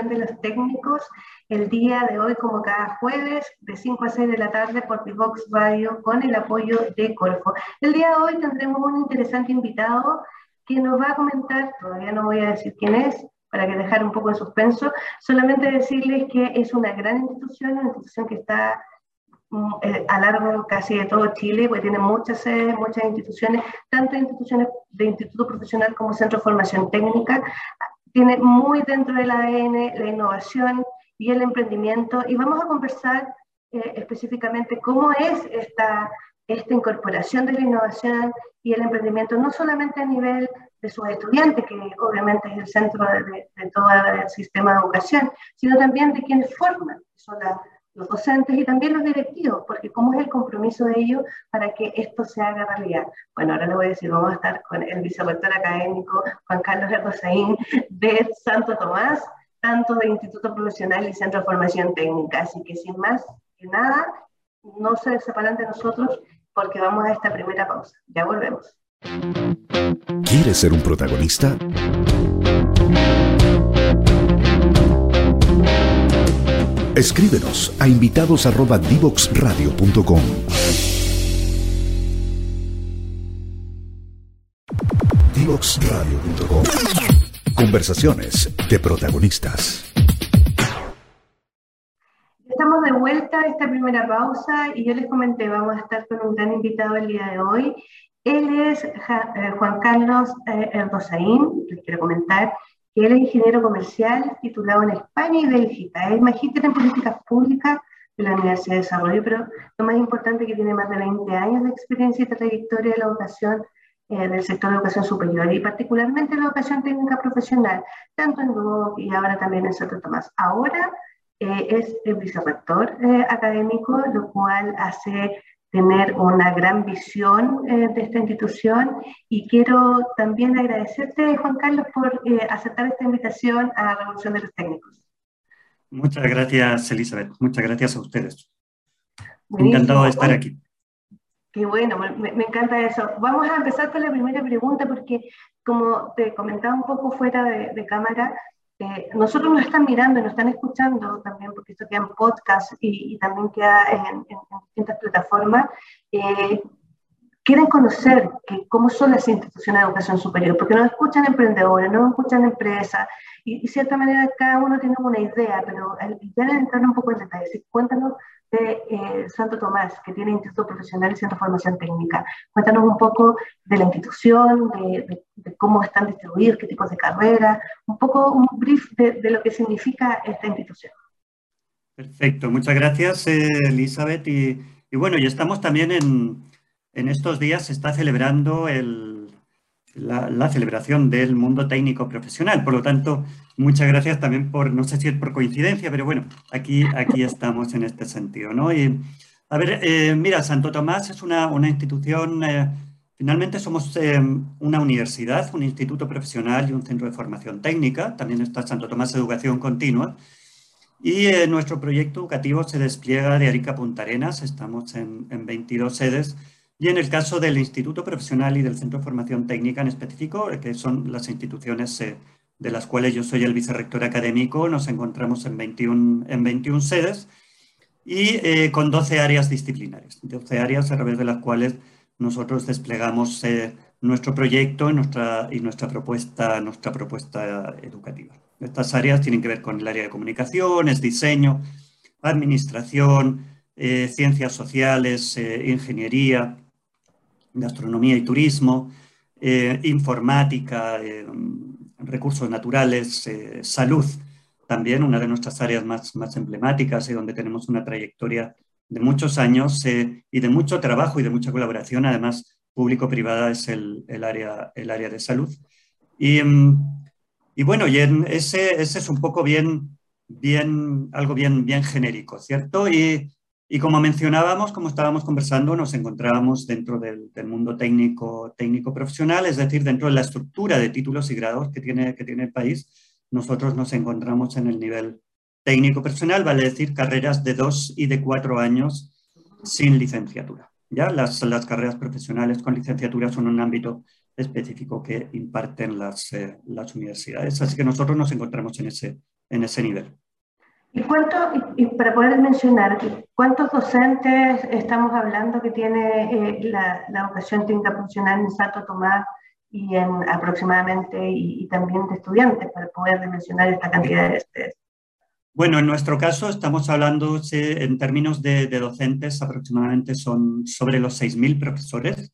de los Técnicos. El día de hoy, como cada jueves, de 5 a 6 de la tarde por Pivox Radio, con el apoyo de Corfo. El día de hoy tendremos un interesante invitado que nos va a comentar, todavía no voy a decir quién es, para que dejar un poco en suspenso, solamente decirles que es una gran institución, una institución que está Mm, eh, a largo casi de todo Chile, porque tiene muchas sedes, muchas instituciones, tanto instituciones de instituto profesional como centro de formación técnica. Tiene muy dentro del ADN la innovación y el emprendimiento y vamos a conversar eh, específicamente cómo es esta, esta incorporación de la innovación y el emprendimiento, no solamente a nivel de sus estudiantes, que obviamente es el centro de, de, todo el sistema de educación, sino también de quienes forman, son las los docentes y también los directivos, porque cómo es el compromiso de ellos para que esto se haga realidad. Bueno, ahora le voy a decir, vamos a estar con el vicerrector académico Juan Carlos Herdosaín de Santo Tomás, tanto de Instituto Profesional y Centro de Formación Técnica. Así que sin más que nada, no se separan de nosotros porque vamos a esta primera pausa. Ya volvemos. ¿Quieres ser un protagonista? Escríbenos a invitados@divoxradio.com. Divoxradio.com. Conversaciones de protagonistas. Estamos de vuelta a esta primera pausa y yo les comenté, vamos a estar con un gran invitado el día de hoy. Él es eh, Juan Carlos eh, Erdosaín, les quiero comentar, que él es ingeniero comercial titulado en España y Bélgica. Es magíster en políticas públicas de la Universidad de Desarrollo, pero lo más importante es que tiene más de 20 años de experiencia y trayectoria de la educación eh, del sector de educación superior y particularmente la educación técnica profesional, tanto en Duoc y ahora también en Santo Tomás. Ahora eh, es el vicerrector eh, académico, lo cual hace tener una gran visión eh, de esta institución y quiero también agradecerte, Juan Carlos, por eh, aceptar esta invitación a la Revolución de los Técnicos. Muchas gracias, Elizabeth. Muchas gracias a ustedes. Encantado de estar aquí. Qué bueno, me, encanta eso. Vamos a empezar con la primera pregunta porque, como te comentaba un poco fuera de cámara, eh, nosotros nos están mirando y nos están escuchando también, porque esto queda en podcast y, también queda en, distintas plataformas, eh, quieren conocer cómo son las instituciones de educación superior, porque nos escuchan emprendedores, nos escuchan empresas, y de cierta manera cada uno tiene una idea, pero ya entrar un poco en detalle, cuéntanos de eh, Santo Tomás, que tiene Instituto Profesional y Centro de Formación Técnica. Cuéntanos un poco de la institución, de, cómo están distribuidos, qué tipos de carreras, un poco un brief de, lo que significa esta institución. Perfecto, muchas gracias eh, Elizabeth. Y, bueno, ya estamos también en, en estos días, se está celebrando el la, celebración del mundo técnico profesional. Por lo tanto, muchas gracias también por, no sé si es por coincidencia, pero bueno, aquí, aquí estamos en este sentido. ¿no? Y, a ver, eh, mira, Santo Tomás es una, una institución, eh, finalmente somos eh, una universidad, un instituto profesional y un centro de formación técnica. También está Santo Tomás Educación Continua. Y nuestro proyecto educativo se despliega de Arica a Punta Arenas. Estamos en, en 22 sedes y en el caso del Instituto Profesional y del Centro de Formación Técnica en específico, que son las instituciones eh, de las cuales yo soy el vicerrector académico, nos encontramos en 21, en 21 sedes y eh, con 12 áreas disciplinares, 12 áreas a través de las cuales nosotros desplegamos eh, nuestro proyecto y nuestra, y nuestra, propuesta, nuestra propuesta educativa. Estas áreas tienen que ver con el área de comunicaciones, diseño, administración, ciencias sociales, ingeniería, gastronomía y turismo, eh, informática, eh, recursos naturales, eh, salud, también una de nuestras áreas más, más emblemáticas y donde tenemos una trayectoria de muchos años y de mucho trabajo y de mucha colaboración, además público-privada es el, el, área, el área de salud. Y, mm, y bueno, y ese, ese es un poco bien, bien, algo bien, bien genérico, ¿cierto? Y, y como mencionábamos, como estábamos conversando, nos encontrábamos dentro del, mundo técnico, técnico profesional, es decir, dentro de la estructura de títulos y grados que tiene, que tiene el país, nosotros nos encontramos en el nivel técnico profesional, vale decir carreras de dos y de cuatro años sin licenciatura. ¿ya? Las, las carreras profesionales con licenciatura son un ámbito específico que imparten las, eh, las universidades. Así que nosotros nos encontramos en ese, en ese nivel. ¿Y cuánto, y para poder mencionar, cuántos docentes estamos hablando que tiene eh, la, la, técnica profesional en Santo Tomás y en aproximadamente, y, también de estudiantes, para poder dimensionar esta cantidad de estrés? Bueno, en nuestro caso estamos hablando en términos de, de docentes, aproximadamente son sobre los 6.000 profesores,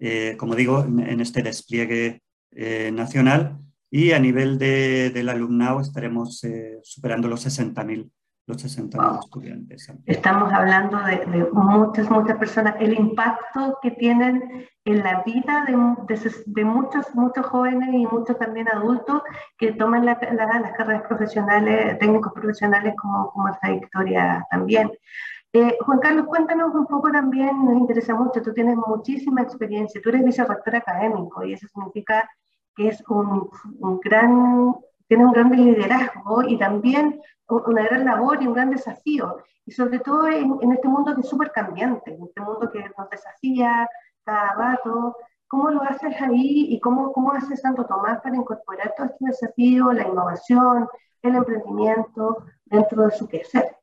eh, como digo, en, este despliegue eh, nacional y a nivel de, del alumnado estaremos eh, superando los 60.000 los 60 estudiantes. Estamos hablando de, de, muchas, muchas personas, el impacto que tienen en la vida de, de, muchos, muchos jóvenes y muchos también adultos que toman la, las carreras profesionales, técnicos profesionales como, como trayectoria también. Eh, Juan Carlos, cuéntanos un poco también, nos interesa mucho, tú tienes muchísima experiencia, tú eres vicerrector académico y eso significa que es un, un gran, tienes un gran liderazgo y también una gran labor y un gran desafío, y sobre todo en, en este mundo que es súper cambiante, en este mundo que nos desafía cada rato. ¿Cómo lo haces ahí y cómo, cómo hace Santo Tomás para incorporar todo este desafío, la innovación, el emprendimiento dentro de su quehacer?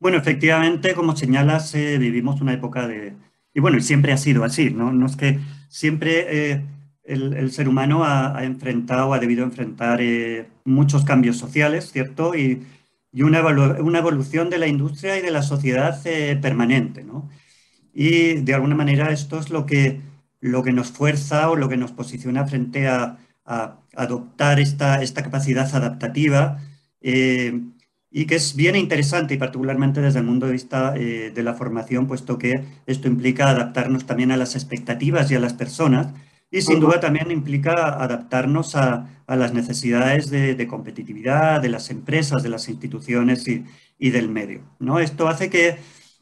Bueno, efectivamente, como señalas, eh, vivimos una época de... Y bueno, siempre ha sido así, ¿no? No es que siempre eh, el, ser humano ha, ha, enfrentado, ha debido enfrentar eh, muchos cambios sociales, ¿cierto? Y, una, evolución de la industria y de la sociedad eh, permanente, ¿no? Y de alguna manera esto es lo que, nos fuerza o lo que nos posiciona frente a, adoptar esta, capacidad adaptativa eh, y que es bien interesante y particularmente desde el punto de vista de la formación, puesto que esto implica adaptarnos también a las expectativas y a las personas y sin duda también implica adaptarnos a, a las necesidades de, de, competitividad de las empresas, de las instituciones y, y, del medio. ¿no? Esto hace que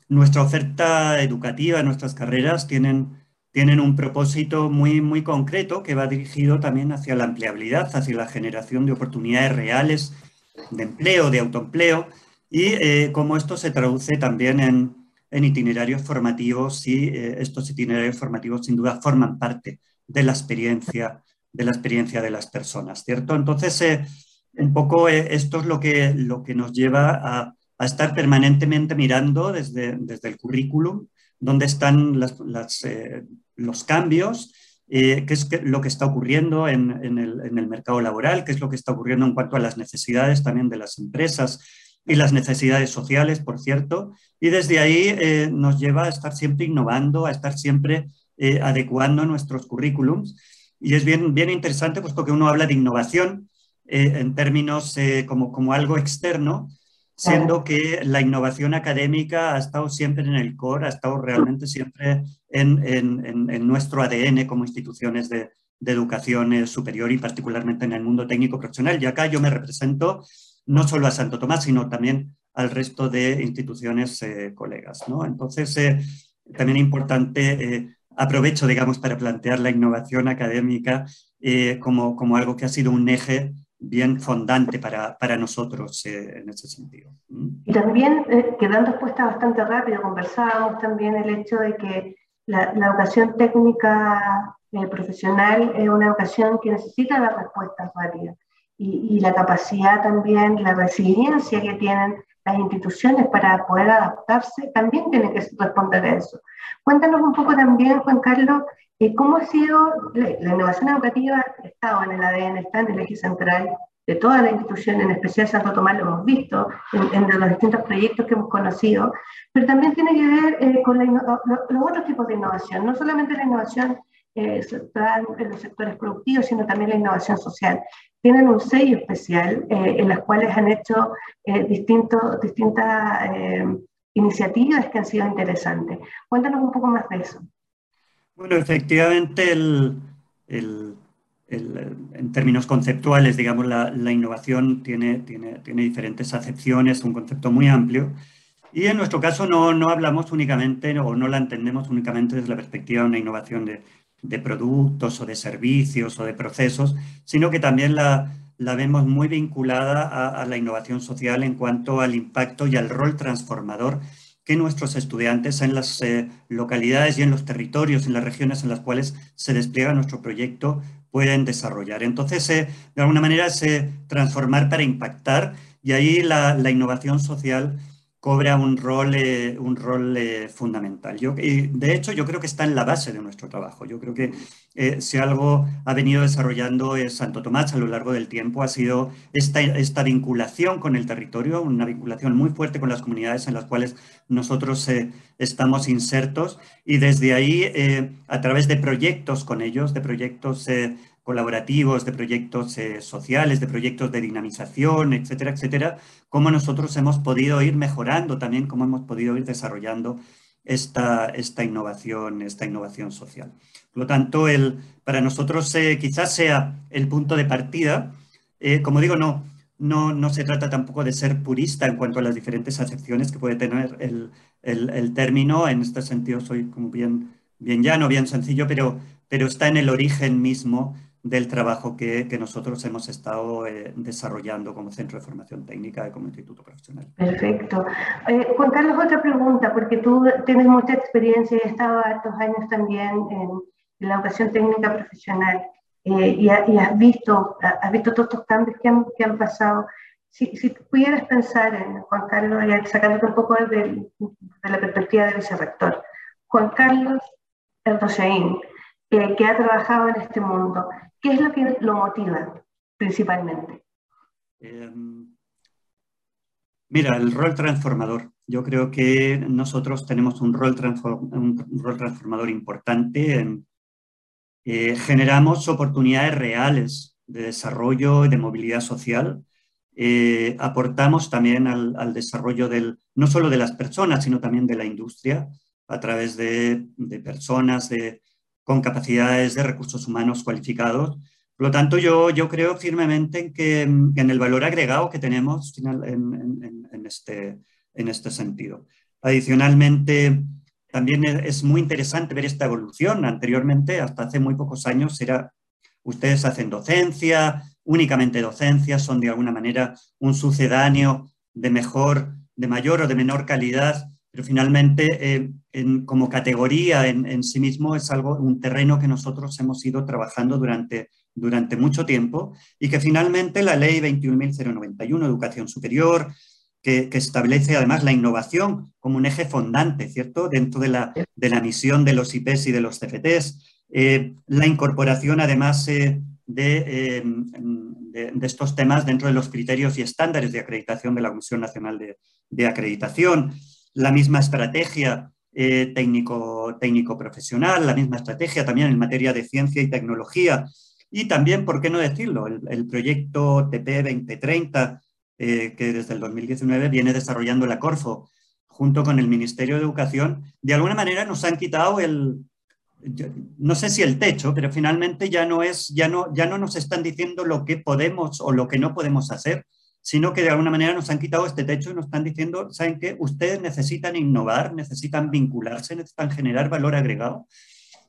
nuestra oferta educativa, nuestras carreras tienen, tienen un propósito muy, muy concreto que va dirigido también hacia la empleabilidad, hacia la generación de oportunidades reales de empleo, de autoempleo, y eh, cómo esto se traduce también en, en itinerarios formativos y eh, estos itinerarios formativos sin duda forman parte de la experiencia de, la experiencia de las personas, ¿cierto? Entonces, eh, un poco eh, esto es lo que, lo que nos lleva a, estar permanentemente mirando desde, desde, el currículum dónde están eh, los cambios, eh, qué es lo que está ocurriendo en, el, en, el, mercado laboral, qué es lo que está ocurriendo en cuanto a las necesidades también de las empresas y las necesidades sociales, por cierto, y desde ahí nos lleva a estar siempre innovando, a estar siempre eh, adecuando nuestros currículums. Y es bien, bien interesante, puesto que uno habla de innovación eh, en términos como, como algo externo, siendo que la innovación académica ha estado siempre en el core, ha estado realmente siempre en, en, en nuestro ADN como instituciones de, de, educación superior y particularmente en el mundo técnico profesional. Y acá yo me represento no solo a Santo Tomás, sino también al resto de instituciones eh, colegas. ¿no? Entonces, eh, también es importante, eh, aprovecho, digamos, para plantear la innovación académica como, como algo que ha sido un eje bien fondante para, para nosotros eh, en ese sentido. Y también, eh, quedando expuesta bastante rápido, conversábamos también el hecho de que la, la educación técnica eh, profesional es una educación que necesita dar respuestas rápidas y, y, la capacidad también, la resiliencia que tienen las instituciones para poder adaptarse, también tienen que responder a eso. Cuéntanos un poco también, Juan Carlos, eh, cómo ha sido la, la, innovación educativa, ha estado en el ADN, está en el eje central de toda la institución, en especial Santo Tomás lo hemos visto en, en los distintos proyectos que hemos conocido, pero también tiene que ver eh, con la, los otros tipos de innovación, no solamente la innovación eh, en los sectores productivos, sino también la innovación social. Tienen un sello especial eh, en las cuales han hecho eh, distintos, distintas iniciativas que han sido interesantes. Cuéntanos un poco más de eso. Bueno, efectivamente, el, el, el, en términos conceptuales, digamos, la, la innovación tiene, tiene, tiene, diferentes acepciones, un concepto muy amplio. Y en nuestro caso no, no, hablamos únicamente o no la entendemos únicamente desde la perspectiva de una innovación de, de productos o de servicios o de procesos, sino que también la, la vemos muy vinculada a, la innovación social en cuanto al impacto y al rol transformador que nuestros estudiantes en las eh, localidades y en los territorios, en las regiones en las cuales se despliega nuestro proyecto, pueden desarrollar. Entonces, de alguna manera, es transformar para impactar y ahí la, la innovación social cobra un rol, eh, un rol eh, fundamental. Yo, y de hecho, yo creo que está en la base de nuestro trabajo. Yo creo que eh, si algo ha venido desarrollando Santo Tomás a lo largo del tiempo ha sido esta, vinculación con el territorio, una vinculación muy fuerte con las comunidades en las cuales nosotros estamos insertos. Y desde ahí, a través de proyectos con ellos, de proyectos colaborativos, de proyectos eh, sociales, de proyectos de dinamización, etcétera, etcétera, cómo nosotros hemos podido ir mejorando también, cómo hemos podido ir desarrollando esta, esta, innovación, esta innovación social. Por lo tanto, el, para nosotros eh, quizás sea el punto de partida. Eh, como digo, no, no, no, se trata tampoco de ser purista en cuanto a las diferentes acepciones que puede tener el, el, término. En este sentido soy como bien, bien llano, bien sencillo, pero, pero está en el origen mismo del trabajo que, nosotros hemos estado eh, desarrollando como Centro de Formación Técnica y como Instituto Profesional. Perfecto. Eh, Juan Carlos, otra pregunta, porque tú tienes mucha experiencia y has estado estos años también en, la educación técnica profesional eh, y, has, visto, has visto todos estos cambios que han, que han pasado. Si, si, pudieras pensar en Juan Carlos, sacándote un poco de, de la perspectiva de vicerrector, Juan Carlos Erdosain, que ha trabajado en este mundo, ¿Qué es lo que lo motiva principalmente? Em, mira, el rol transformador. Yo creo que nosotros tenemos un rol, transformador importante. Eh, generamos oportunidades reales de desarrollo y de movilidad social. Eh, aportamos también al, desarrollo del, no solo de las personas, sino también de la industria, a través de, de personas, de, con capacidades de recursos humanos cualificados. Por lo tanto, yo, yo creo firmemente en, que, en el valor agregado que tenemos en, este, en este sentido. Adicionalmente, también es muy interesante ver esta evolución. Anteriormente, hasta hace muy pocos años, era ustedes hacen docencia, únicamente docencia, son de alguna manera un sucedáneo de mejor, de mayor o de menor calidad pero finalmente eh, como categoría en, sí mismo es algo, un terreno que nosotros hemos ido trabajando durante, durante mucho tiempo y que finalmente la ley 21.091, Educación Superior, que, establece además la innovación como un eje fondante, ¿cierto?, dentro de la, de la misión de los IPs y de los CFTs, eh, la incorporación además eh, de, de, estos temas dentro de los criterios y estándares de acreditación de la Comisión Nacional de, de Acreditación, la misma estrategia eh, técnico, técnico profesional, la misma estrategia también en materia de ciencia y tecnología. Y también, ¿por qué no decirlo? El, proyecto TP 2030, eh, que desde el 2019 viene desarrollando la Corfo, junto con el Ministerio de Educación, de alguna manera nos han quitado el, no sé si el techo, pero finalmente ya no es, ya no, ya no nos están diciendo lo que podemos o lo que no podemos hacer, sino que de alguna manera nos han quitado este techo y nos están diciendo, ¿saben qué? Ustedes necesitan innovar, necesitan vincularse, necesitan generar valor agregado.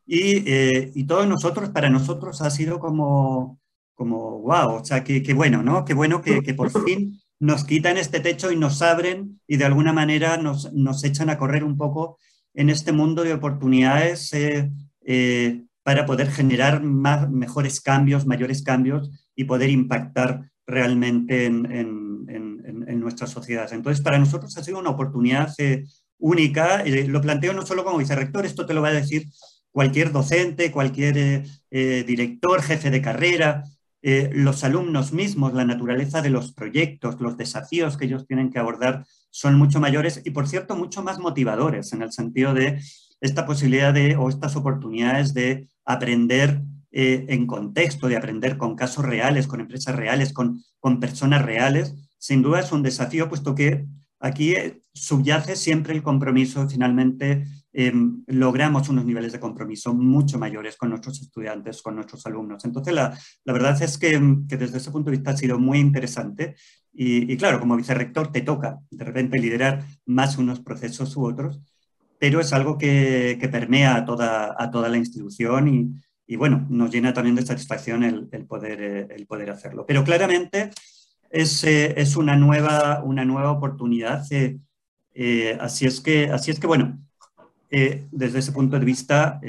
Y, eh, y todos nosotros, para nosotros ha sido como, como wow, o sea, qué, bueno, ¿no? Qué bueno que, que, por fin nos quitan este techo y nos abren y de alguna manera nos, nos echan a correr un poco en este mundo de oportunidades eh, eh, para poder generar más, mejores cambios, mayores cambios y poder impactar realmente en, nuestras sociedades. Entonces, para nosotros ha sido una oportunidad eh, única. Eh, lo planteo no solo como vicerrector, esto te lo va a decir cualquier docente, cualquier eh, director, jefe de carrera, los alumnos mismos, la naturaleza de los proyectos, los desafíos que ellos tienen que abordar son mucho mayores y, por cierto, mucho más motivadores en el sentido de esta posibilidad de o estas oportunidades de aprender eh, en contexto, de aprender con casos reales, con empresas reales, con, con personas reales, sin duda es un desafío, puesto que aquí eh, subyace siempre el compromiso, finalmente em, logramos unos niveles de compromiso mucho mayores con nuestros estudiantes, con nuestros alumnos. Entonces, la, la verdad es que, que, desde ese punto de vista ha sido muy interesante y, y, claro, como vicerrector te toca de repente liderar más unos procesos u otros, pero es algo que, que permea a toda, a toda la institución y, y bueno, nos llena también de satisfacción el, poder, eh, el poder hacerlo. Pero claramente es, eh, es una, nueva, una nueva oportunidad. Eh, Eh, así, es que, así es que, bueno, eh, desde ese punto de vista,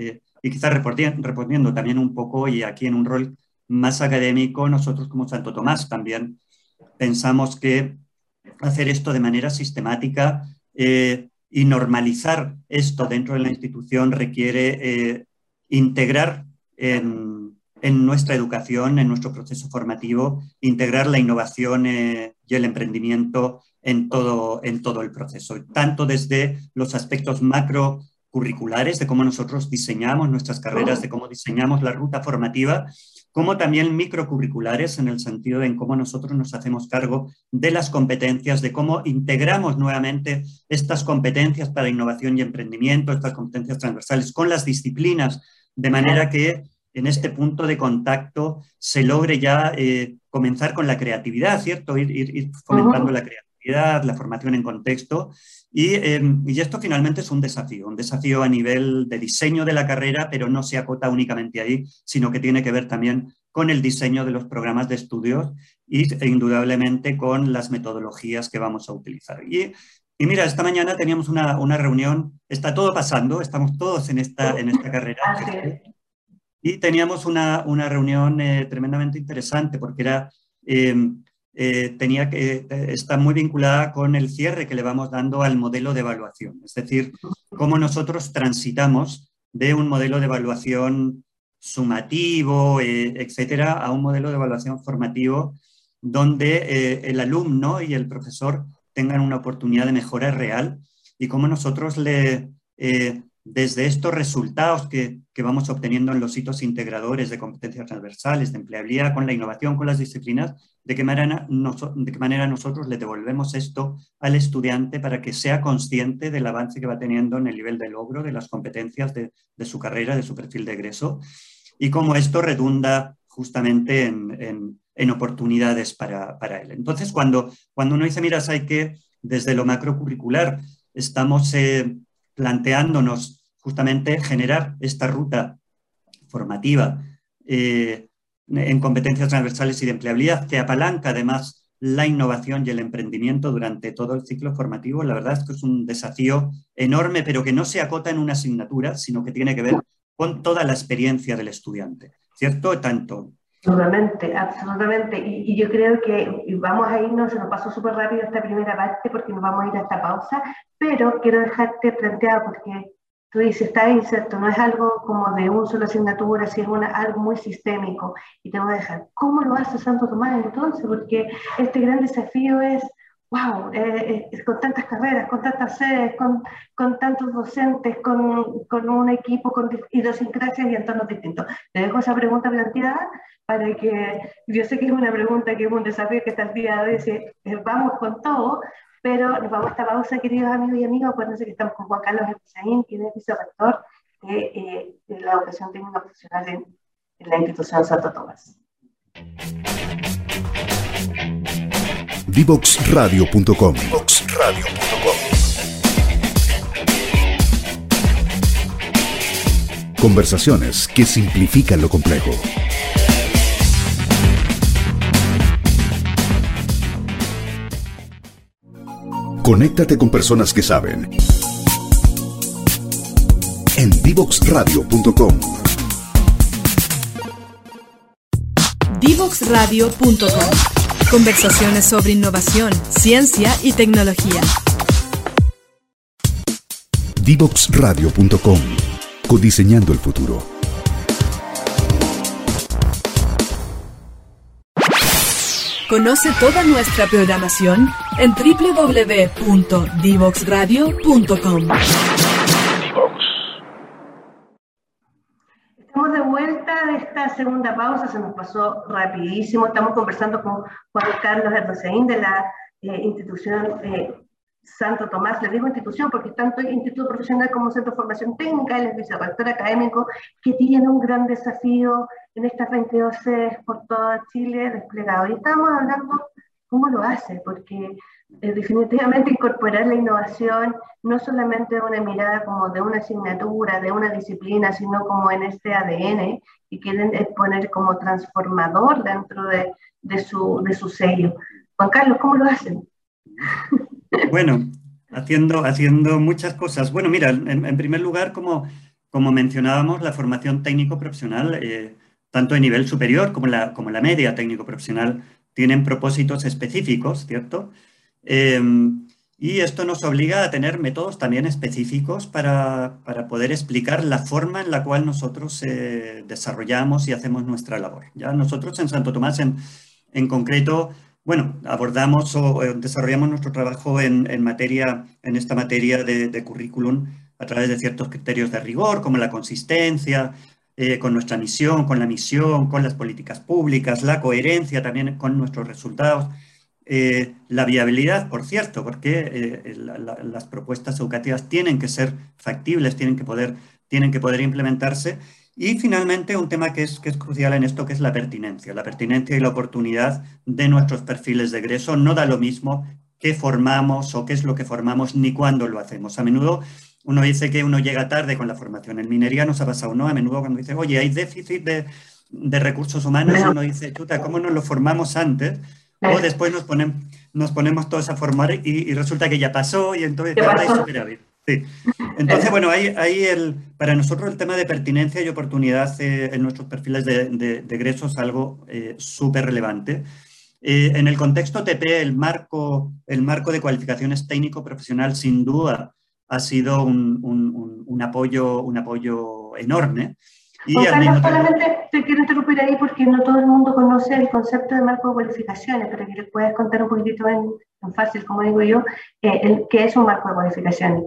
y quizás respondiendo también un poco, y aquí en un rol más académico, nosotros como Santo Tomás también pensamos que hacer esto de manera sistemática y normalizar esto dentro de la institución requiere integrar en en nuestra educación, en nuestro proceso formativo, integrar la innovación eh, y el emprendimiento en todo, en todo el proceso, tanto desde los aspectos macro curriculares, de cómo nosotros diseñamos nuestras carreras, de cómo diseñamos la ruta formativa, como también microcurriculares en el sentido de en cómo nosotros nos hacemos cargo de las competencias, de cómo integramos nuevamente estas competencias para innovación y emprendimiento, estas competencias transversales con las disciplinas, de manera que en este punto de contacto se logre ya eh, comenzar con la creatividad, ¿cierto? Ir, fomentando la creatividad, la formación en contexto. Em, y, esto finalmente es un desafío, un desafío a nivel de diseño de la carrera, pero no se acota únicamente ahí, sino que tiene que ver también con el diseño de los programas de estudios y e indudablemente con las metodologías que vamos a utilizar. Y, y mira, esta mañana teníamos una, una, reunión, está todo pasando, estamos todos en esta, en esta carrera. Y teníamos una, una reunión eh, tremendamente interesante porque era, eh, eh, tenía que, está muy vinculada con el cierre que le vamos dando al modelo de evaluación. Es decir, cómo nosotros transitamos de un modelo de evaluación sumativo, etcétera, a un modelo de evaluación formativo donde el alumno y el profesor tengan una oportunidad de mejora real y cómo nosotros le, desde estos resultados que, vamos obteniendo en los hitos integradores de competencias transversales, de empleabilidad con la innovación, con las disciplinas, de qué manera, de qué manera nosotros le devolvemos esto al estudiante para que sea consciente del avance que va teniendo en el nivel de logro de las competencias de, su carrera, de su perfil de egreso, y cómo esto redunda justamente en, oportunidades para, él. Entonces, cuando, cuando uno dice, mira, hay que desde lo macrocurricular estamos... Eh, planteándonos justamente generar esta ruta formativa eh, en competencias transversales y de empleabilidad que apalanca además la innovación y el emprendimiento durante todo el ciclo formativo. La verdad es que es un desafío enorme, pero que no se acota en una asignatura, sino que tiene que ver con toda la experiencia del estudiante, ¿cierto? Tanto Absolutamente, absolutamente. Y, yo creo que vamos a irnos, se nos pasó súper rápido esta primera parte porque nos vamos a ir a esta pausa, pero quiero dejarte planteado porque tú dices, está ¿cierto? No es algo como de un solo asignatura, sino es algo muy sistémico. Y te voy a dejar, ¿cómo lo hace Santo Tomás entonces? Porque este gran desafío es wow, eh, eh, con tantas carreras, con tantas sedes, con, con tantos docentes, con, con, un equipo con idiosincrasias y entornos distintos. Te dejo esa pregunta planteada para que, yo sé que es una pregunta que es un desafío que está el día eh, vamos con todo, pero nos vamos a esta pausa, queridos amigos y amigas, acuérdense que estamos con Juan Carlos Epizaín, quien es vicerrector de, de, la educación técnica profesional en, en la institución Santo Tomás. Divoxradio.com. Conversaciones que simplifican lo complejo. Conéctate con personas que saben. En Divoxradio.com. Divoxradio.com Conversaciones sobre innovación, ciencia y tecnología. Divoxradio.com Codiseñando el futuro. Conoce toda nuestra programación en www.divoxradio.com. esta segunda pausa se nos pasó rapidísimo. Estamos conversando con Juan Carlos Herdoseín de la eh, institución eh, Santo Tomás. Le digo institución porque tanto el Instituto Profesional como Centro de Formación Técnica, es vicerrector académico, que tiene un gran desafío en estas 22 sedes por todo Chile desplegado. Y estamos hablando cómo lo hace, porque eh, definitivamente incorporar la innovación no solamente de una mirada como de una asignatura, de una disciplina, sino como en este ADN y quieren poner como transformador dentro de, de, su, de su sello. Juan Carlos, ¿cómo lo hacen? Bueno, haciendo, haciendo muchas cosas. Bueno, mira, en, primer lugar, como, como mencionábamos, la formación técnico-profesional, eh, tanto de nivel superior como la, como la media técnico-profesional, tienen propósitos específicos, ¿cierto? Em, y esto nos obliga a tener métodos también específicos para, poder explicar la forma en la cual nosotros eh, desarrollamos y hacemos nuestra labor. ¿ya? Nosotros en Santo Tomás en, en concreto, bueno, abordamos o desarrollamos nuestro trabajo en, materia, en esta materia de, currículum a través de ciertos criterios de rigor, como la consistencia, eh, con nuestra misión, con la misión, con las políticas públicas, la coherencia también con nuestros resultados. Eh, la viabilidad, por cierto, porque eh, las propuestas educativas tienen que ser factibles, tienen que poder, tienen que poder implementarse. Y finalmente, un tema que es, que es crucial en esto, que es la pertinencia. La pertinencia y la oportunidad de nuestros perfiles de egreso no da lo mismo qué formamos o qué es lo que formamos ni cuándo lo hacemos. A menudo uno dice que uno llega tarde con la formación. En minería nos ha pasado, ¿no? A menudo cuando dice, oye, hay déficit de, de recursos humanos, uno dice, chuta, ¿cómo no lo formamos antes? O después nos, ponen, nos ponemos todos a formar y, resulta que ya pasó y entonces ahora hay superávit. Sí. Entonces, bueno, ahí, ahí el, para nosotros el tema de pertinencia y oportunidad eh, en nuestros perfiles de, de, egreso es algo eh, súper relevante. Eh, en el contexto TP, el marco, el marco de cualificaciones técnico-profesional sin duda ha sido un, un, un, apoyo, un apoyo enorme. Y solamente te quiero interrumpir ahí porque no todo el mundo conoce el concepto de marco de cualificaciones, pero que les puedas contar un poquitito en, fácil, como digo yo, eh, qué es un marco de cualificaciones.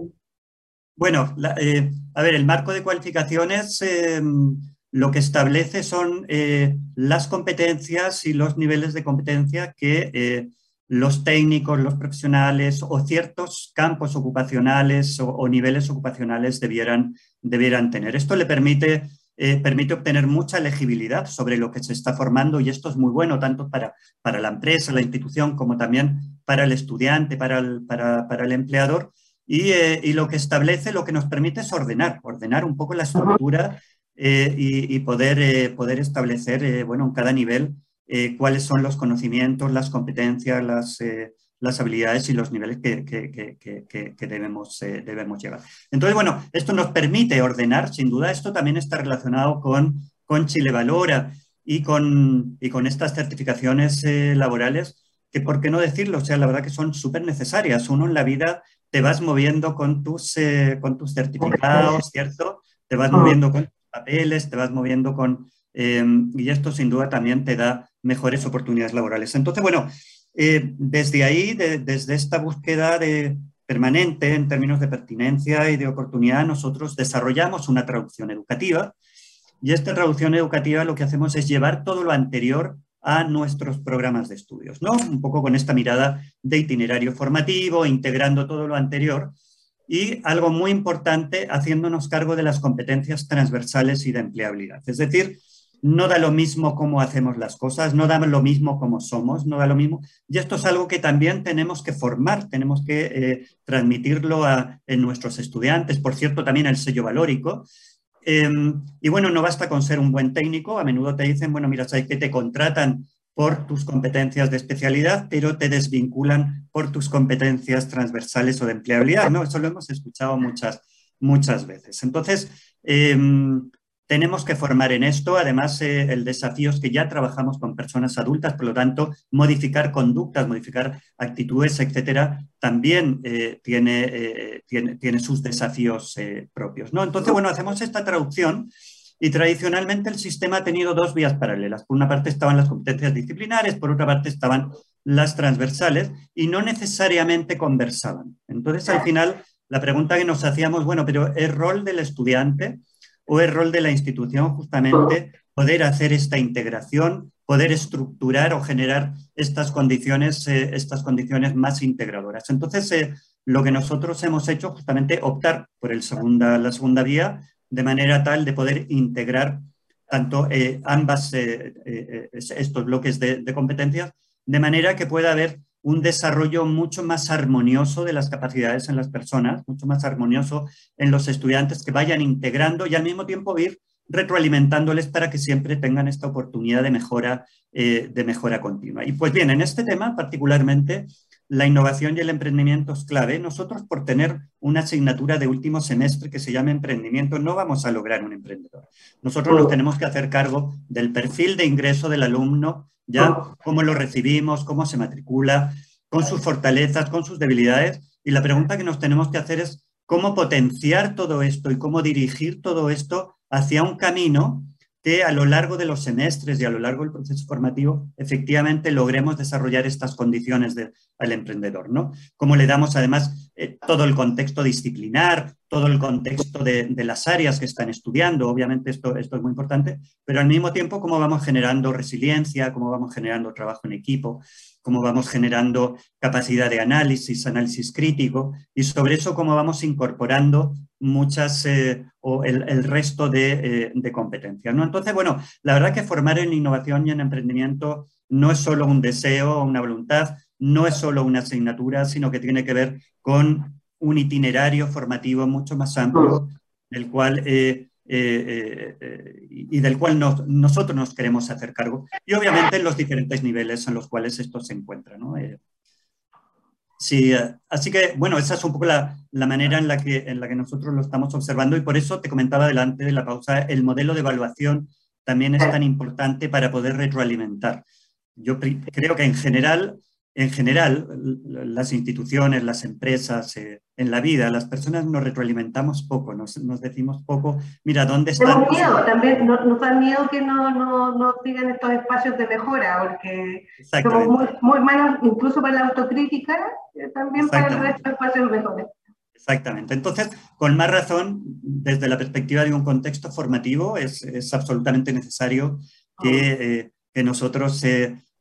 Bueno, eh, a ver, el marco de cualificaciones em, lo que establece son eh, las competencias y los niveles de competencia que los técnicos, los profesionales o ciertos campos ocupacionales o, niveles ocupacionales debieran, debieran tener. Esto le permite eh, permite obtener mucha legibilidad sobre lo que se está formando y esto es muy bueno tanto para, para la empresa, la institución, como también para el estudiante, para el, para, para el empleador. Y, eh, y, lo que establece, lo que nos permite es ordenar, ordenar un poco la estructura eh, y, y, poder, poder establecer, bueno, en cada nivel cuáles son los conocimientos, las competencias, las, las habilidades y los niveles que, que, debemos, eh, debemos llegar. Entonces, bueno, esto nos permite ordenar, sin duda, esto también está relacionado con, con Chile Valora y con, y con estas certificaciones eh, laborales, que por qué no decirlo, o sea, la verdad que son súper necesarias. Uno en la vida te vas moviendo con tus, eh, con tus certificados, ¿cierto? Te vas moviendo con papeles, te vas moviendo con... y esto sin duda también te da mejores oportunidades laborales. Entonces, bueno, eh, desde ahí, desde esta búsqueda de, permanente en términos de pertinencia y de oportunidad, nosotros desarrollamos una traducción educativa y esta traducción educativa lo que hacemos es llevar todo lo anterior a nuestros programas de estudios, ¿no? Un poco con esta mirada de itinerario formativo, integrando todo lo anterior y algo muy importante, haciéndonos cargo de las competencias transversales y de empleabilidad. Es decir, no da lo mismo cómo hacemos las cosas, no da lo mismo cómo somos, no da lo mismo. Y esto es algo que también tenemos que formar, tenemos que eh, transmitirlo a, en nuestros estudiantes, por cierto, también el sello valórico. Em, y bueno, no basta con ser un buen técnico, a menudo te dicen, bueno, mira, sabes que te contratan por tus competencias de especialidad, pero te desvinculan por tus competencias transversales o de empleabilidad, ¿no? Eso lo hemos escuchado muchas, muchas veces. Entonces, em, tenemos que formar en esto, además eh, el desafío es que ya trabajamos con personas adultas, por lo tanto, modificar conductas, modificar actitudes, etcétera, también eh, tiene, eh, tiene, tiene, sus desafíos propios. ¿no? Entonces, bueno, hacemos esta traducción y tradicionalmente el sistema ha tenido dos vías paralelas. Por una parte estaban las competencias disciplinares, por otra parte estaban las transversales y no necesariamente conversaban. Entonces, al final, la pregunta que nos hacíamos, bueno, pero ¿es rol del estudiante? O el rol de la institución justamente poder hacer esta integración, poder estructurar o generar estas condiciones, eh, estas condiciones más integradoras. Entonces, eh, lo que nosotros hemos hecho justamente optar por el segunda, la segunda vía de manera tal de poder integrar tanto eh, ambas estos bloques de, de competencias de manera que pueda haber un desarrollo mucho más armonioso de las capacidades en las personas, mucho más armonioso en los estudiantes que vayan integrando y al mismo tiempo ir retroalimentándoles para que siempre tengan esta oportunidad de mejora, eh, de mejora continua. Y pues bien, en este tema particularmente, la innovación y el emprendimiento es clave. Nosotros, por tener una asignatura de último semestre que se llama emprendimiento, no vamos a lograr un emprendedor. Nosotros nos tenemos que hacer cargo del perfil de ingreso del alumno, ya cómo lo recibimos, cómo se matricula, con sus fortalezas, con sus debilidades. Y la pregunta que nos tenemos que hacer es cómo potenciar todo esto y cómo dirigir todo esto hacia un camino que a lo largo de los semestres y a lo largo del proceso formativo efectivamente logremos desarrollar estas condiciones del emprendedor, ¿no? Como le damos además eh, todo el contexto disciplinar, todo el contexto de, las áreas que están estudiando, obviamente esto, esto es muy importante, pero al mismo tiempo cómo vamos generando resiliencia, cómo vamos generando trabajo en equipo, cómo vamos generando capacidad de análisis, análisis crítico, y sobre eso cómo vamos incorporando muchas eh, o el, resto de, eh, competencias. ¿no? Entonces, bueno, la verdad que formar en innovación y en emprendimiento no es solo un deseo o una voluntad, no es solo una asignatura, sino que tiene que ver con un itinerario formativo mucho más amplio, del cual eh, eh, eh, y del cual nosotros nos queremos hacer cargo. Y obviamente en los diferentes niveles en los cuales esto se encuentra. ¿no? Eh, sí, así que, bueno, esa es un poco la, la, manera en la, que, en la que nosotros lo estamos observando y por eso te comentaba delante de la pausa, el modelo de evaluación también es tan importante para poder retroalimentar. Yo creo que en general en general, las instituciones, las empresas, eh, en la vida, las personas nos retroalimentamos poco, nos, decimos poco, mira, ¿dónde está? Tenemos miedo, también nos, da miedo que no, no, no sigan estos espacios de mejora, porque somos muy, muy, malos incluso para la autocrítica, eh, también para el resto de espacios mejores. Exactamente. Entonces, con más razón, desde la perspectiva de un contexto formativo, es, es absolutamente necesario que, eh, que nosotros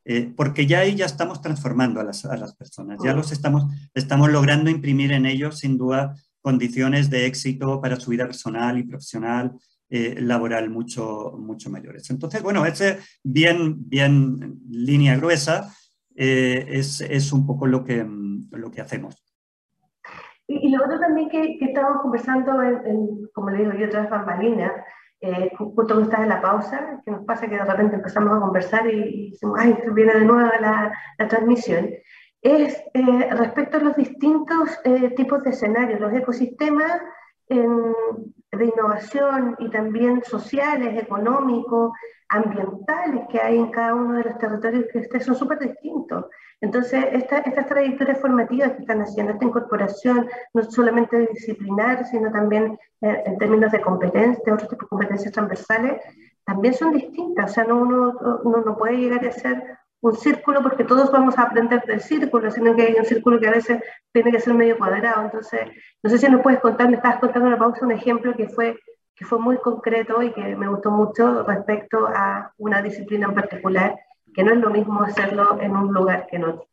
eh, porque ya ahí ya estamos transformando a las, a las personas, ya los estamos, estamos logrando imprimir en ellos, sin duda, condiciones de éxito para su vida personal y profesional, eh, laboral mucho, mucho mayores. Entonces, bueno, ese bien, bien línea gruesa eh, es, es, un poco lo que, lo que hacemos. Y, lo otro también que, que estamos conversando, en, como le digo yo, otras bambalinas, eh, justo que estás en la pausa, que nos pasa que de repente empezamos a conversar y, decimos, ay, viene de nuevo la, la transmisión, es eh, respecto a los distintos eh, tipos de escenarios, los ecosistemas de innovación y también sociales, económicos, ambientales que hay en cada uno de los territorios que son súper distintos. Entonces, estas trayectorias formativas que están haciendo, esta incorporación, no solamente disciplinar, sino también eh, en términos de competencias, de otros tipos de competencias transversales, también son distintas. O sea, no, uno, no puede llegar a ser un círculo porque todos vamos a aprender del círculo, sino que hay un círculo que a veces tiene que ser medio cuadrado. Entonces, no sé si nos puedes contar, me estabas contando en la pausa un ejemplo que fue, que fue muy concreto y que me gustó mucho respecto a una disciplina en particular que no es lo mismo hacerlo en un lugar que en otro.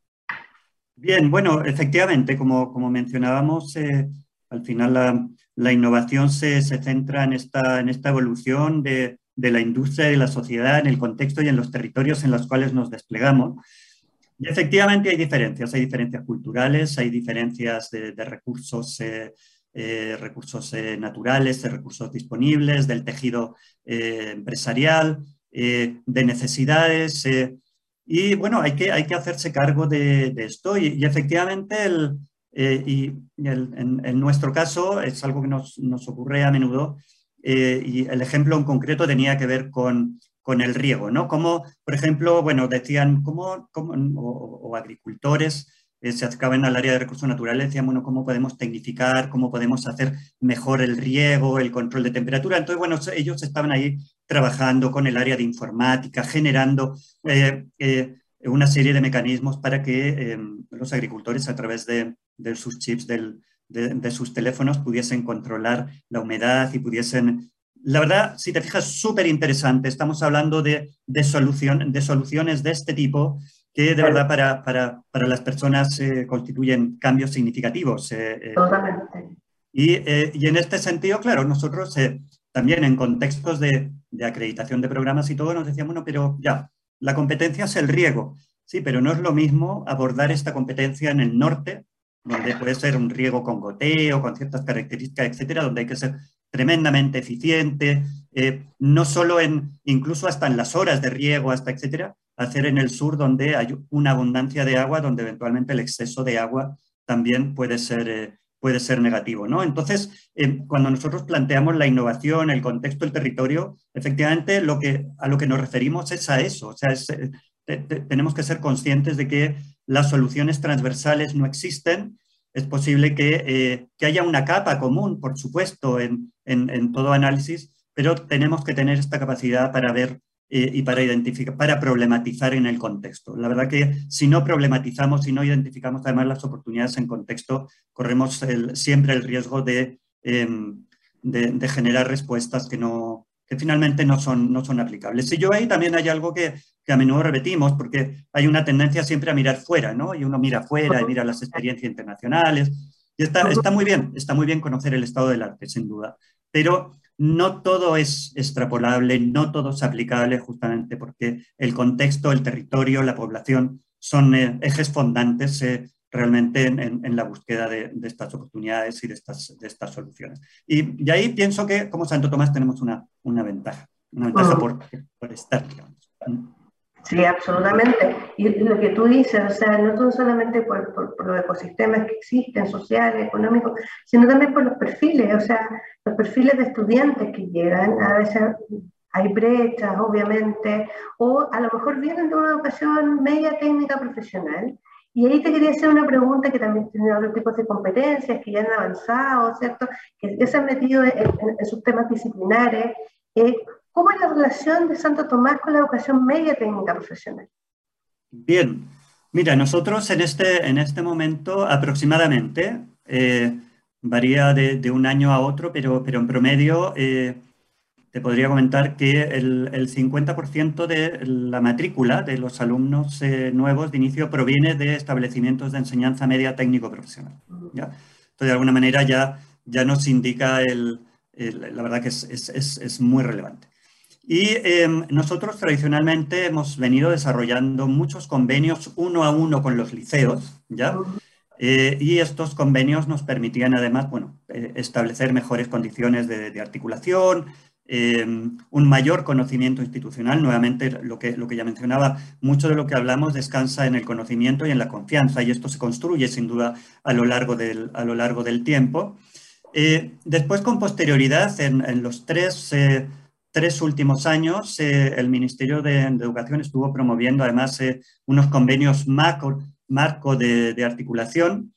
Bien, bueno, efectivamente, como, como mencionábamos, eh, al final la, innovación se, se, centra en esta, en esta evolución de, de, la industria y la sociedad, en el contexto y en los territorios en los cuales nos desplegamos. Y efectivamente hay diferencias, hay diferencias culturales, hay diferencias de, de recursos, eh, eh, recursos naturales, de recursos disponibles, del tejido empresarial, eh, de necesidades. Eh, y bueno, hay que, hay que hacerse cargo de, esto y, efectivamente el, eh, y en, nuestro caso es algo que nos, nos ocurre a menudo y el ejemplo en concreto tenía que ver con, con el riego, ¿no? Como, por ejemplo, bueno, decían, ¿cómo, cómo o, agricultores se acercaban al área de recursos naturales, decían, bueno, ¿cómo podemos tecnificar, cómo podemos hacer mejor el riego, el control de temperatura? Entonces, bueno, ellos estaban ahí trabajando con el área de informática, generando eh, eh, una serie de mecanismos para que em, los agricultores a través de, sus chips, de, sus teléfonos, pudiesen controlar la humedad y pudiesen... La verdad, si te fijas, súper interesante. Estamos hablando de, solución, de soluciones de este tipo que de verdad para, para, para las personas eh, constituyen cambios significativos. Totalmente. Y, y, en este sentido, claro, nosotros también en contextos de, acreditación de programas y todo, nos decíamos, bueno, pero ya, la competencia es el riego. Sí, pero no es lo mismo abordar esta competencia en el norte, donde puede ser un riego con goteo, con ciertas características, etcétera, donde hay que ser tremendamente eficiente, eh, no solo en, incluso hasta en las horas de riego, hasta etcétera, hacer en el sur donde hay una abundancia de agua, donde eventualmente el exceso de agua también puede ser, eh, puede ser negativo. ¿no? Entonces, eh, cuando nosotros planteamos la innovación, el contexto del territorio, efectivamente lo que, a lo que nos referimos es a eso. O sea, tenemos que ser conscientes de que las soluciones transversales no existen. Es posible que, que haya una capa común, por supuesto, en, en todo análisis, pero tenemos que tener esta capacidad para ver eh, y para identificar, para problematizar en el contexto. La verdad que si no problematizamos, si no identificamos además las oportunidades en contexto, corremos siempre el riesgo em, de, de, generar respuestas que, no, que finalmente no son, no son aplicables. Y yo ahí también hay algo que, que, a menudo repetimos, porque hay una tendencia siempre a mirar fuera, ¿no? Y uno mira fuera y mira las experiencias internacionales. Y está, está muy bien, está muy bien conocer el estado del arte, sin duda. Pero no todo es extrapolable, no todo es aplicable justamente porque el contexto, el territorio, la población son eh, ejes fondantes eh, realmente en, la búsqueda de, estas oportunidades y de estas, de estas soluciones. Y, ahí pienso que como Santo Tomás tenemos una, ventaja, una ventaja por, por estar, digamos. Sí, absolutamente. Y lo que tú dices, o sea, no solamente por, por, los ecosistemas que existen, sociales, económicos, sino también por los perfiles, o sea, los perfiles de estudiantes que llegan, a veces hay brechas, obviamente, o a lo mejor vienen de una educación media técnica profesional. Y ahí te quería hacer una pregunta que también tiene otros tipos de competencias que ya han avanzado, ¿cierto? Que ya se han metido en, en, sus temas disciplinares. Eh, ¿Cómo es la relación de Santo Tomás con la educación media técnica profesional? Bien, mira, nosotros en este, en este momento aproximadamente, eh, varía de, un año a otro, pero, pero en promedio eh, te podría comentar que el, el 50% de la matrícula de los alumnos eh, nuevos de inicio proviene de establecimientos de enseñanza media técnico profesional. ¿ya? Entonces, de alguna manera ya, ya nos indica el, la verdad que es, es, es muy relevante. Y em, nosotros tradicionalmente hemos venido desarrollando muchos convenios uno a uno con los liceos, ¿ya? Eh, y estos convenios nos permitían además, bueno, eh, establecer mejores condiciones de, articulación, em, un mayor conocimiento institucional. Nuevamente, lo que, lo que ya mencionaba, mucho de lo que hablamos descansa en el conocimiento y en la confianza, y esto se construye sin duda a lo largo del, a lo largo del tiempo. Eh, después, con posterioridad, en, en los tres tres últimos años eh, el Ministerio de, Educación estuvo promoviendo además eh, unos convenios marco, de, articulación.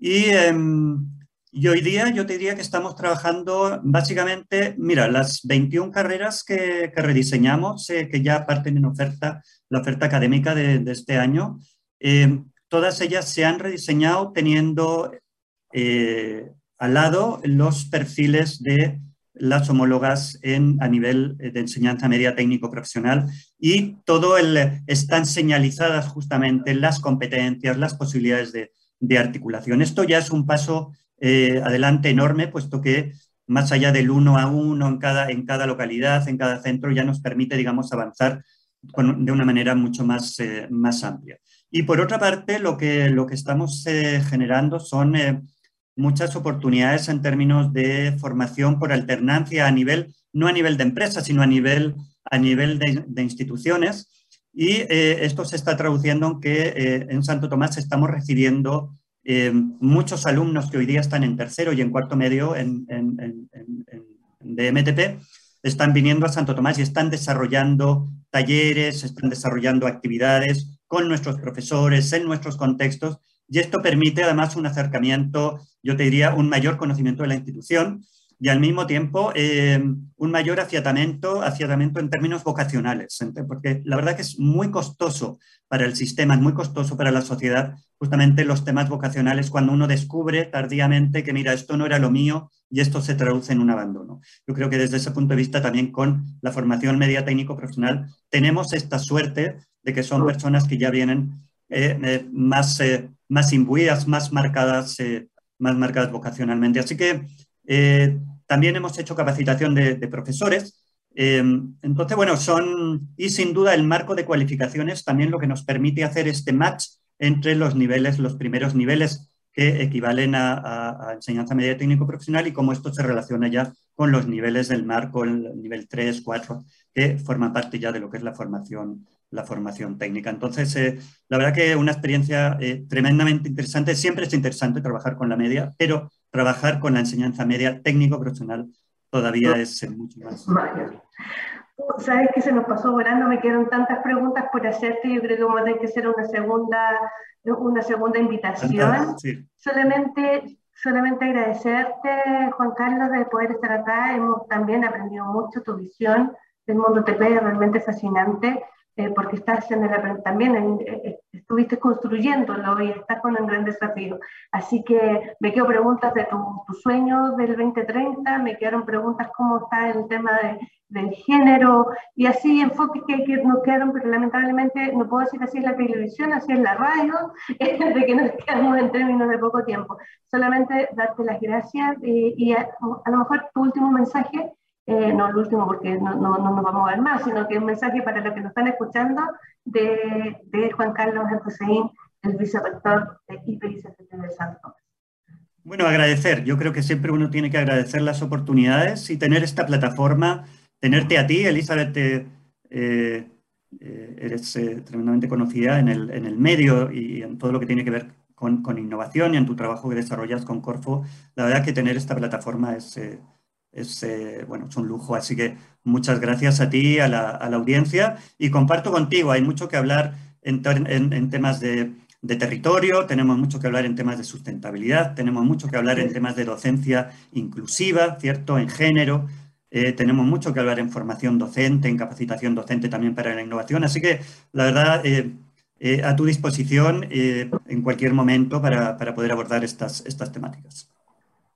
Em, y, hoy día yo te diría que estamos trabajando básicamente, mira, las 21 carreras que, rediseñamos, eh, que ya parten en oferta, la oferta académica de, este año, em, todas ellas se han rediseñado teniendo al lado los perfiles de las homólogas en, a nivel de enseñanza media técnico profesional y todo el, están señalizadas justamente las competencias, las posibilidades de, articulación. Esto ya es un paso eh, adelante enorme, puesto que más allá del uno a uno en cada, en cada localidad, en cada centro, ya nos permite, digamos, avanzar de una manera mucho más, eh, más amplia. Y por otra parte, lo que, lo que estamos eh, generando son muchas oportunidades en términos de formación por alternancia a nivel, no a nivel de empresas, sino a nivel, a nivel de, instituciones. Y eh, esto se está traduciendo en que eh, en Santo Tomás estamos recibiendo eh, muchos alumnos que hoy día están en tercero y en cuarto medio en, de MTP, están viniendo a Santo Tomás y están desarrollando talleres, están desarrollando actividades con nuestros profesores, en nuestros contextos, y esto permite además un acercamiento yo te diría, un mayor conocimiento de la institución y al mismo tiempo eh, un mayor afiatamiento, afiatamiento en términos vocacionales, porque la verdad que es muy costoso para el sistema, es muy costoso para la sociedad, justamente los temas vocacionales, cuando uno descubre tardíamente que, mira, esto no era lo mío y esto se traduce en un abandono. Yo creo que desde ese punto de vista también con la formación media técnico profesional tenemos esta suerte de que son personas que ya vienen eh, eh, más, más imbuidas, más marcadas más marcadas vocacionalmente. Así que eh, también hemos hecho capacitación de, profesores. Eh, entonces, bueno, son, y sin duda el marco de cualificaciones también lo que nos permite hacer este match entre los niveles, los primeros niveles que equivalen a, enseñanza media técnico profesional y cómo esto se relaciona ya con los niveles del marco, el nivel 3, 4, que forman parte ya de lo que es la formación, la formación técnica. Entonces, eh, la verdad que una experiencia eh, tremendamente interesante. Siempre es interesante trabajar con la media, pero trabajar con la enseñanza media técnico-profesional todavía es mucho más. Sabes que se nos pasó volando, me quedan tantas preguntas por hacerte, yo creo que vamos a tener que hacer una segunda, una segunda invitación. Solamente Solamente agradecerte, Juan Carlos, de poder estar acá. Hemos también aprendido mucho tu visión del mundo TP, realmente fascinante, eh, porque estás en el, también eh, eh, estuviste construyéndolo y estás con un gran desafío. Así que me quedo preguntas de tu, tu sueño del 2030, me quedaron preguntas cómo está el tema de del género y así enfoques que, que, nos quedaron, pero lamentablemente no puedo decir así es la televisión, así es la radio, de que nos quedamos en términos de poco tiempo. Solamente darte las gracias eh, y a, lo mejor tu último mensaje, eh, no el último porque no, no, no, nos vamos a ver más, sino que un mensaje para los que nos están escuchando de, de Juan Carlos Entuseín, el vicerrector de IPICFT de Santos. Bueno, agradecer. Yo creo que siempre uno tiene que agradecer las oportunidades y tener esta plataforma tenerte a ti, Elizabeth, eh, eh, eres tremendamente conocida en el, en el, medio y en todo lo que tiene que ver con, con, innovación y en tu trabajo que desarrollas con Corfo. La verdad que tener esta plataforma es, es, bueno, es un lujo, así que muchas gracias a ti, a la, a la audiencia y comparto contigo, hay mucho que hablar en, en, en temas de, de territorio, tenemos mucho que hablar en temas de sustentabilidad, tenemos mucho que hablar en temas de docencia inclusiva, ¿cierto? En género, eh, tenemos mucho que hablar en formación docente, en capacitación docente también para la innovación. Así que, la verdad, eh, eh, a tu disposición en cualquier momento para, para, poder abordar estas, estas temáticas.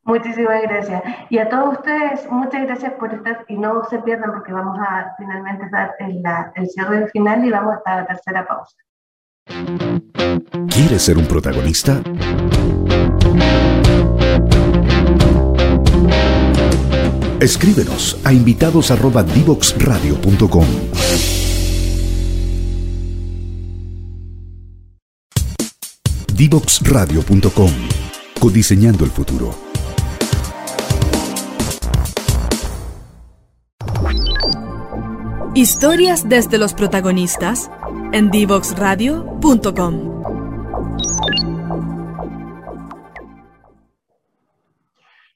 Muchísimas gracias. Y a todos ustedes, muchas gracias por estar y no se pierdan porque vamos a finalmente dar el, el cierre final y vamos hasta la tercera pausa. ¿Quieres ser un protagonista? Escríbenos a invitados@divoxradio.com. Divoxradio.com. Codiseñando el futuro. Historias desde los protagonistas en divoxradio.com.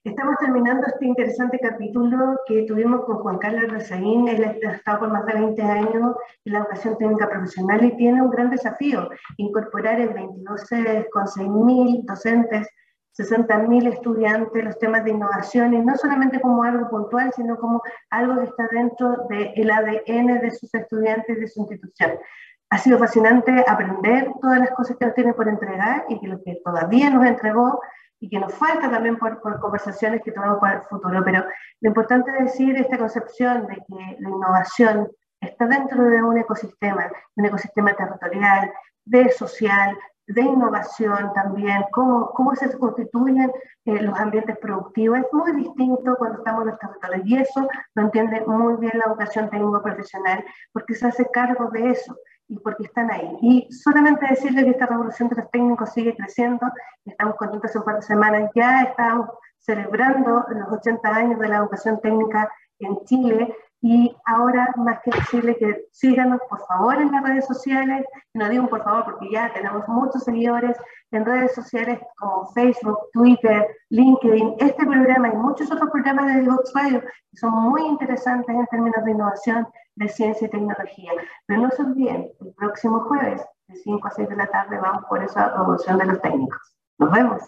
Estamos terminando este interesante capítulo que tuvimos con Juan Carlos Rezaín. Él ha estado por más de 20 años en la educación técnica profesional y tiene un gran desafío, incorporar en 22 sedes con 6.000 docentes, 60.000 estudiantes, los temas de innovación, y no solamente como algo puntual, sino como algo que está dentro del ADN de sus estudiantes, de su institución. Ha sido fascinante aprender todas las cosas que nos tiene por entregar y que lo que todavía nos entregó y que nos falta también por, conversaciones que tomamos para el futuro. Pero lo importante es decir esta concepción de que la innovación está dentro de un ecosistema, un ecosistema territorial, de social, de innovación también, cómo, cómo se constituyen eh, los ambientes productivos. Es muy distinto cuando estamos en los territorios y eso lo entiende muy bien la educación técnico profesional porque se hace cargo de eso y porque están ahí. Y solamente decirle que esta revolución de los técnicos sigue creciendo, estamos contentos hace un de semanas, ya estamos celebrando los 80 años de la educación técnica en Chile y ahora más que decirle que síganos por favor en las redes sociales, no digo por favor porque ya tenemos muchos seguidores en redes sociales como Facebook, Twitter, LinkedIn, este programa y muchos otros programas de Vox Radio que son muy interesantes en términos de innovación, de ciencia y tecnología. Pero no se olviden, el próximo jueves de 5 a 6 de la tarde vamos por esa revolución de los técnicos. Nos vemos.